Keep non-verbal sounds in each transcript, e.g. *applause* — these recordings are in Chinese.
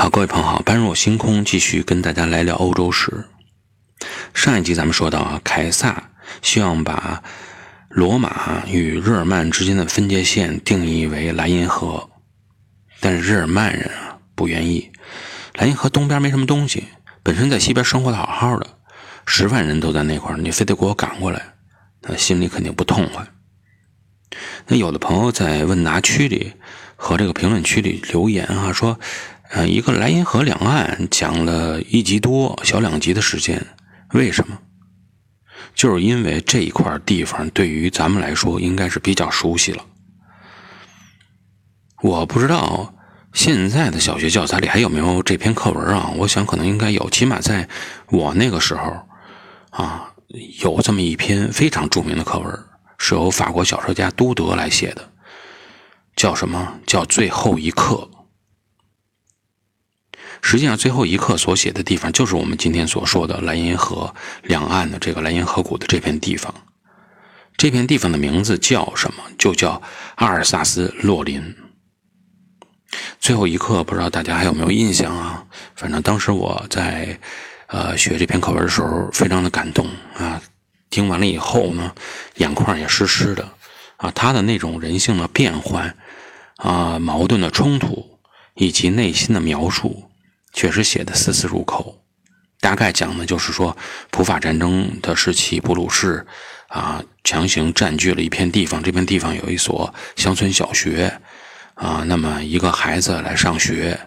好，各位朋友好，般若星空继续跟大家来聊欧洲史。上一集咱们说到啊，凯撒希望把罗马与日耳曼之间的分界线定义为莱茵河，但是日耳曼人啊不愿意。莱茵河东边没什么东西，本身在西边生活的好好的，十万人都在那块儿，你非得给我赶过来，那心里肯定不痛快。那有的朋友在问答区里和这个评论区里留言啊，说。呃，一个莱茵河两岸讲了一集多小两集的时间，为什么？就是因为这一块地方对于咱们来说应该是比较熟悉了。我不知道现在的小学教材里还有没有这篇课文啊？我想可能应该有，起码在我那个时候啊，有这么一篇非常著名的课文，是由法国小说家都德来写的，叫什么？叫《最后一课》。实际上，最后一刻所写的地方，就是我们今天所说的莱茵河两岸的这个莱茵河谷的这片地方。这片地方的名字叫什么？就叫阿尔萨斯洛林。最后一刻，不知道大家还有没有印象啊？反正当时我在呃学这篇课文的时候，非常的感动啊。听完了以后呢，眼眶也湿湿的啊。他的那种人性的变换啊，矛盾的冲突，以及内心的描述。确实写的丝丝入扣，大概讲的就是说，普法战争的时期，布鲁士啊强行占据了一片地方，这片地方有一所乡村小学啊，那么一个孩子来上学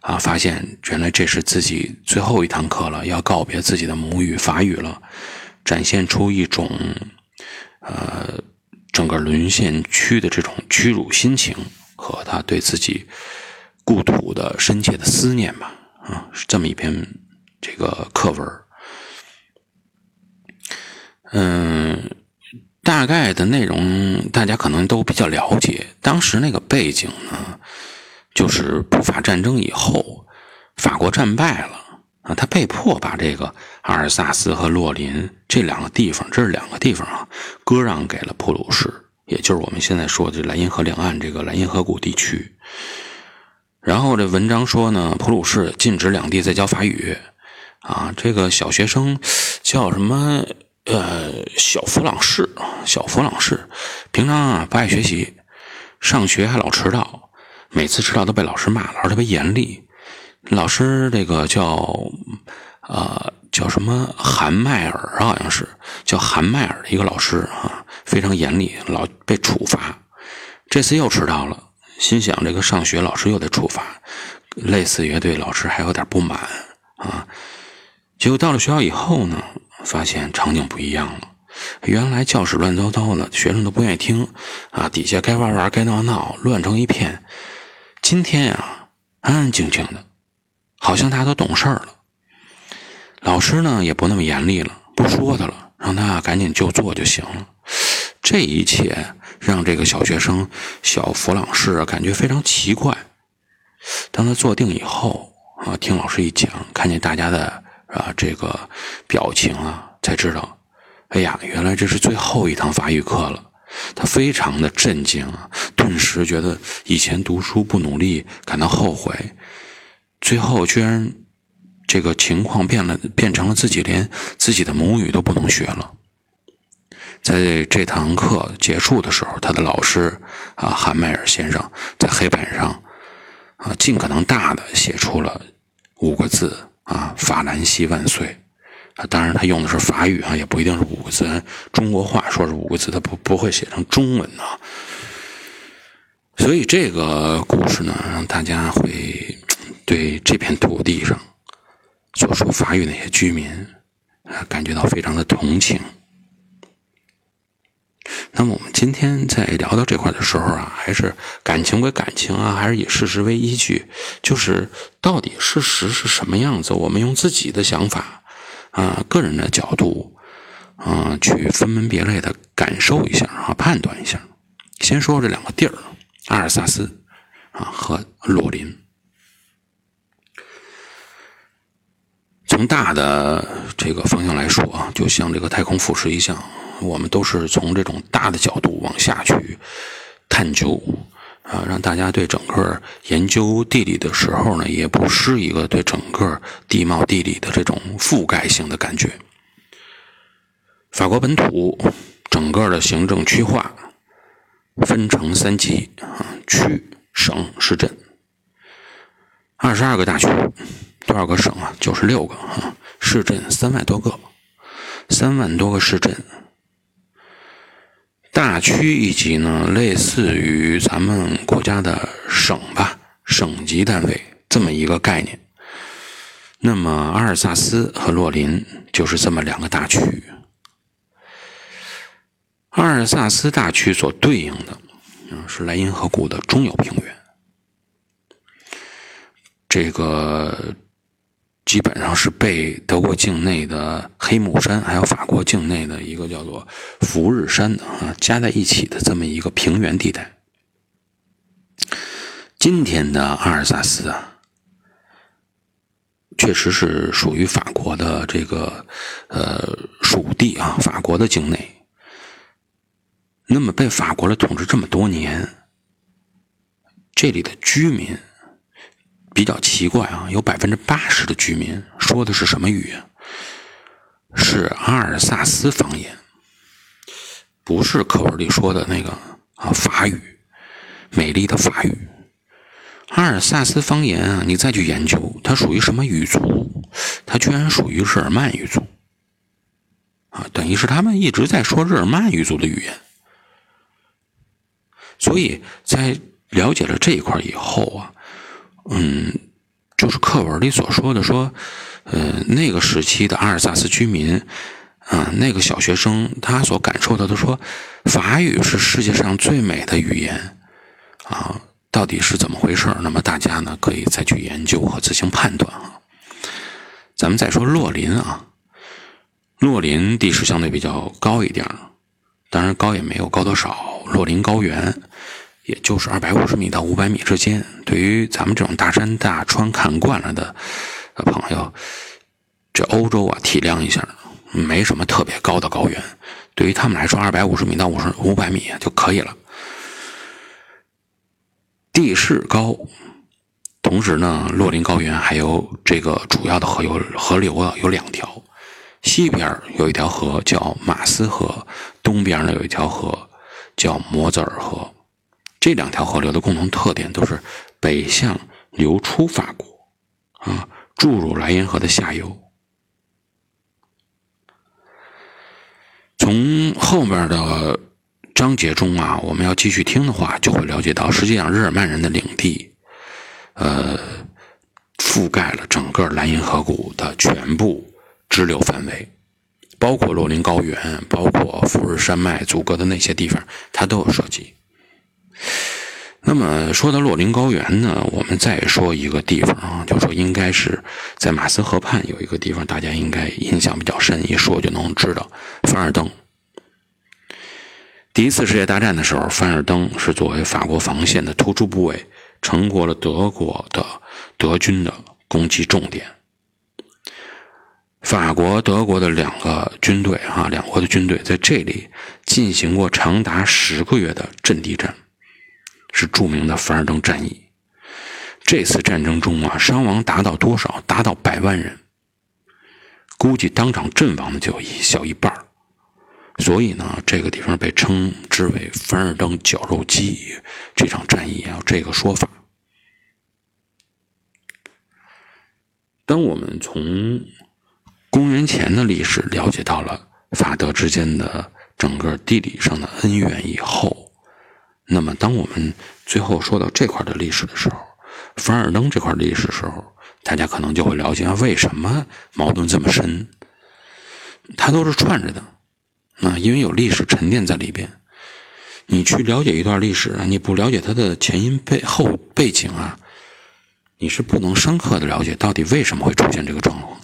啊，发现原来这是自己最后一堂课了，要告别自己的母语法语了，展现出一种呃整个沦陷区的这种屈辱心情和他对自己故土的深切的思念吧。啊，是这么一篇这个课文嗯，大概的内容大家可能都比较了解。当时那个背景呢，就是普法战争以后，法国战败了啊，他被迫把这个阿尔萨斯和洛林这两个地方，这是两个地方啊，割让给了普鲁士，也就是我们现在说的莱茵河两岸这个莱茵河谷地区。然后这文章说呢，普鲁士禁止两地再教法语，啊，这个小学生叫什么？呃，小弗朗士，小弗朗士，平常啊不爱学习，上学还老迟到，每次迟到都被老师骂，老师特别严厉。老师这个叫呃叫什么韩麦尔，好像是叫韩麦尔的一个老师啊，非常严厉，老被处罚。这次又迟到了。心想这个上学老师又得处罚，类似于对老师还有点不满啊。结果到了学校以后呢，发现场景不一样了。原来教室乱糟糟的，学生都不愿意听啊。底下该玩玩，该闹闹，乱成一片。今天呀，安安静静的，好像大家都懂事儿了。老师呢也不那么严厉了，不说他了，让他赶紧就坐就行了。这一切。让这个小学生小弗朗士感觉非常奇怪。当他坐定以后啊，听老师一讲，看见大家的啊这个表情啊，才知道，哎呀，原来这是最后一堂法语课了。他非常的震惊啊，顿时觉得以前读书不努力，感到后悔。最后居然这个情况变了，变成了自己连自己的母语都不能学了。在这堂课结束的时候，他的老师啊，韩麦尔先生在黑板上啊，尽可能大的写出了五个字啊，“法兰西万岁”。啊，当然他用的是法语啊，也不一定是五个字。中国话说是五个字，他不不会写成中文啊。所以这个故事呢，让大家会对这片土地上所说法语那些居民啊，感觉到非常的同情。那么我们今天在聊到这块的时候啊，还是感情归感情啊，还是以事实为依据，就是到底事实是什么样子，我们用自己的想法啊、个人的角度啊，去分门别类的感受一下啊，判断一下。先说这两个地儿，阿尔萨斯啊和鲁林。从大的这个方向来说啊，就像这个太空俯视一项。我们都是从这种大的角度往下去探究，啊，让大家对整个研究地理的时候呢，也不失一个对整个地貌地理的这种覆盖性的感觉。法国本土整个的行政区划分成三级啊，区、省、市镇，二十二个大区，多少个省啊？九十六个啊，市镇三万多个，三万多个市镇。大区一级呢，类似于咱们国家的省吧，省级单位这么一个概念。那么阿尔萨斯和洛林就是这么两个大区。阿尔萨斯大区所对应的，嗯，是莱茵河谷的中游平原。这个。基本上是被德国境内的黑木山，还有法国境内的一个叫做福日山的啊加在一起的这么一个平原地带。今天的阿尔萨斯啊，确实是属于法国的这个呃属地啊，法国的境内。那么被法国的统治这么多年，这里的居民。比较奇怪啊，有百分之八十的居民说的是什么语言？是阿尔萨斯方言，不是课文里说的那个啊法语，美丽的法语。阿尔萨斯方言啊，你再去研究，它属于什么语族？它居然属于日耳曼语族啊，等于是他们一直在说日耳曼语族的语言。所以在了解了这一块以后啊。嗯，就是课文里所说的，说，呃，那个时期的阿尔萨斯居民，啊，那个小学生他所感受到的，说法语是世界上最美的语言，啊，到底是怎么回事那么大家呢可以再去研究和自行判断啊。咱们再说洛林啊，洛林地势相对比较高一点，当然高也没有高多少，洛林高原。也就是二百五十米到五百米之间，对于咱们这种大山大川看惯了的朋友，这欧洲啊，体谅一下，没什么特别高的高原，对于他们来说，二百五十米到五十五百米就可以了。地势高，同时呢，洛林高原还有这个主要的河有河流啊，有两条，西边有一条河叫马斯河，东边呢有一条河叫摩泽尔河。这两条河流的共同特点都是北向流出法国，啊，注入莱茵河的下游。从后面的章节中啊，我们要继续听的话，就会了解到，实际上日耳曼人的领地，呃，覆盖了整个莱茵河谷的全部支流范围，包括洛林高原，包括富日山脉阻隔的那些地方，它都有涉及。那么说到洛林高原呢，我们再说一个地方啊，就说应该是在马斯河畔有一个地方，大家应该印象比较深，一说就能知道凡尔登。第一次世界大战的时候，凡尔登是作为法国防线的突出部位，成过了德国的德军的攻击重点。法国、德国的两个军队啊，两国的军队在这里进行过长达十个月的阵地战。是著名的凡尔登战役。这次战争中啊，伤亡达到多少？达到百万人。估计当场阵亡的就一小一半所以呢，这个地方被称之为凡尔登绞肉机。这场战役啊，这个说法。当我们从公元前的历史了解到了法德之间的整个地理上的恩怨以后，那么，当我们最后说到这块的历史的时候，凡尔登这块历史时候，大家可能就会了解为什么矛盾这么深。它都是串着的，啊，因为有历史沉淀在里边。你去了解一段历史，你不了解它的前因背后背景啊，你是不能深刻的了解到底为什么会出现这个状况。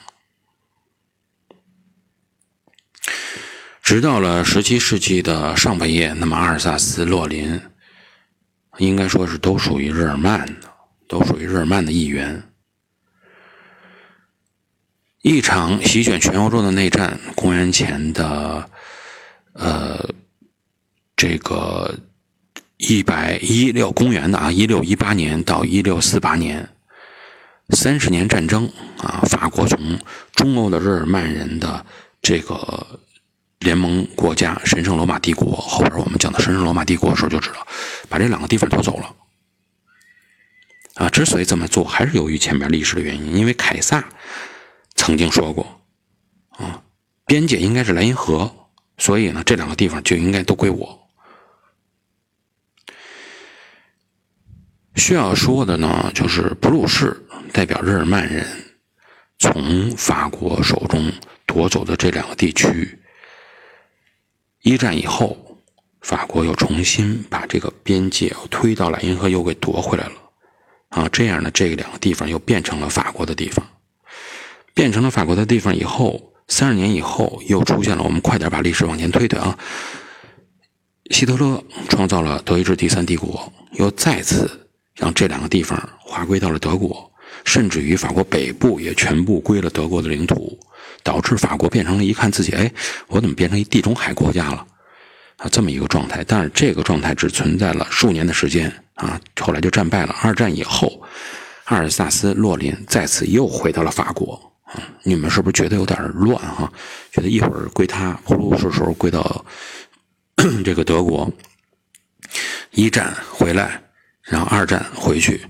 直到了十七世纪的上半叶，那么阿尔萨斯、洛林。应该说是都属于日耳曼的，都属于日耳曼的一员。一场席卷全欧洲的内战，公元前的，呃，这个一百一六公元的啊，一六一八年到一六四八年，三十年战争啊，法国从中欧的日耳曼人的这个联盟国家神圣罗马帝国，后边我们讲到神圣罗马帝国的时候就知道，把这两个地方夺走了。啊，之所以这么做，还是由于前面历史的原因，因为凯撒曾经说过，啊，边界应该是莱茵河，所以呢，这两个地方就应该都归我。需要说的呢，就是普鲁士代表日耳曼人从法国手中夺走的这两个地区。一战以后，法国又重新把这个边界推到了银河，又给夺回来了。啊，这样呢，这两个地方又变成了法国的地方，变成了法国的地方以后，三十年以后又出现了。我们快点把历史往前推推啊！希特勒创造了德意志第三帝国，又再次。让这两个地方划归到了德国，甚至于法国北部也全部归了德国的领土，导致法国变成了一看自己，哎，我怎么变成一地中海国家了？啊，这么一个状态。但是这个状态只存在了数年的时间啊，后来就战败了。二战以后，阿尔萨斯、洛林再次又回到了法国。啊，你们是不是觉得有点乱哈？觉得一会儿归他，普鲁士时候归到 *clears throat* 这个德国，一战回来。然后二战回去，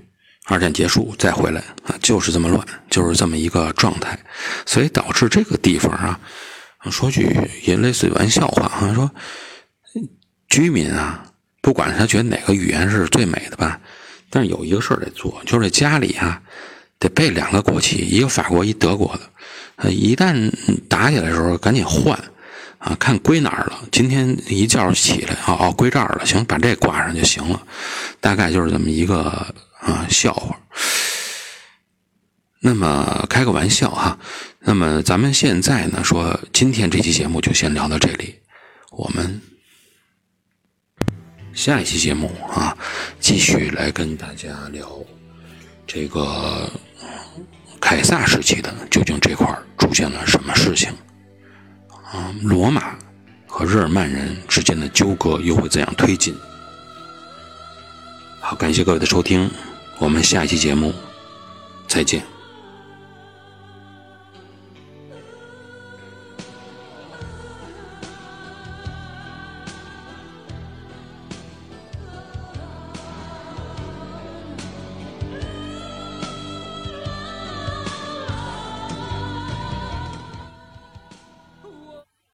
二战结束再回来啊，就是这么乱，就是这么一个状态，所以导致这个地方啊，说句也类似于玩笑话啊，说居民啊，不管他觉得哪个语言是最美的吧，但是有一个事儿得做，就是家里啊得备两个国旗，一个法国，一德国的，一旦打起来的时候赶紧换。啊，看归哪儿了？今天一觉起来，哦哦，归这儿了。行，把这挂上就行了。大概就是这么一个啊笑话。那么开个玩笑哈。那么咱们现在呢，说今天这期节目就先聊到这里。我们下一期节目啊，继续来跟大家聊这个凯撒时期的究竟这块出现了什么事情。啊，罗马和日耳曼人之间的纠葛又会怎样推进？好，感谢各位的收听，我们下期节目再见。